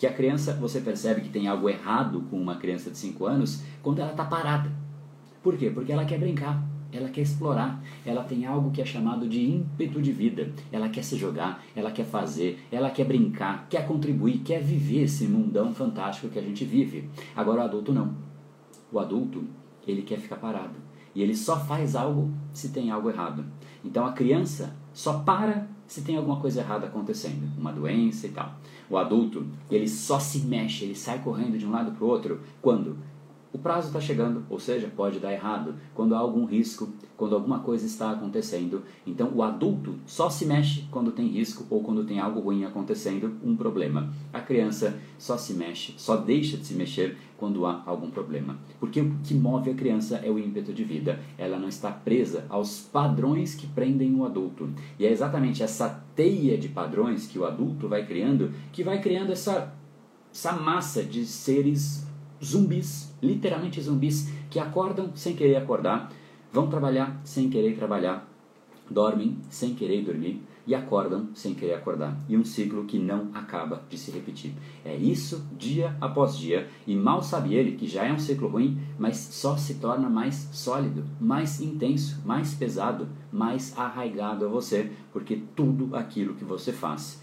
Que a criança, você percebe que tem algo errado com uma criança de 5 anos quando ela está parada. Por quê? Porque ela quer brincar, ela quer explorar, ela tem algo que é chamado de ímpeto de vida. Ela quer se jogar, ela quer fazer, ela quer brincar, quer contribuir, quer viver esse mundão fantástico que a gente vive. Agora o adulto não. O adulto, ele quer ficar parado. E ele só faz algo se tem algo errado. Então a criança só para se tem alguma coisa errada acontecendo, uma doença e tal. O adulto, ele só se mexe, ele sai correndo de um lado para o outro quando o prazo está chegando, ou seja, pode dar errado, quando há algum risco, quando alguma coisa está acontecendo. Então, o adulto só se mexe quando tem risco ou quando tem algo ruim acontecendo, um problema. A criança só se mexe, só deixa de se mexer quando há algum problema. Porque o que move a criança é o ímpeto de vida. Ela não está presa aos padrões que prendem o adulto. E é exatamente essa teia de padrões que o adulto vai criando que vai criando essa, essa massa de seres zumbis, literalmente zumbis, que acordam sem querer acordar, vão trabalhar sem querer trabalhar, dormem sem querer dormir e acordam sem querer acordar. E um ciclo que não acaba de se repetir. É isso dia após dia, e mal sabe ele que já é um ciclo ruim, mas só se torna mais sólido, mais intenso, mais pesado, mais arraigado a você, porque tudo aquilo que você faz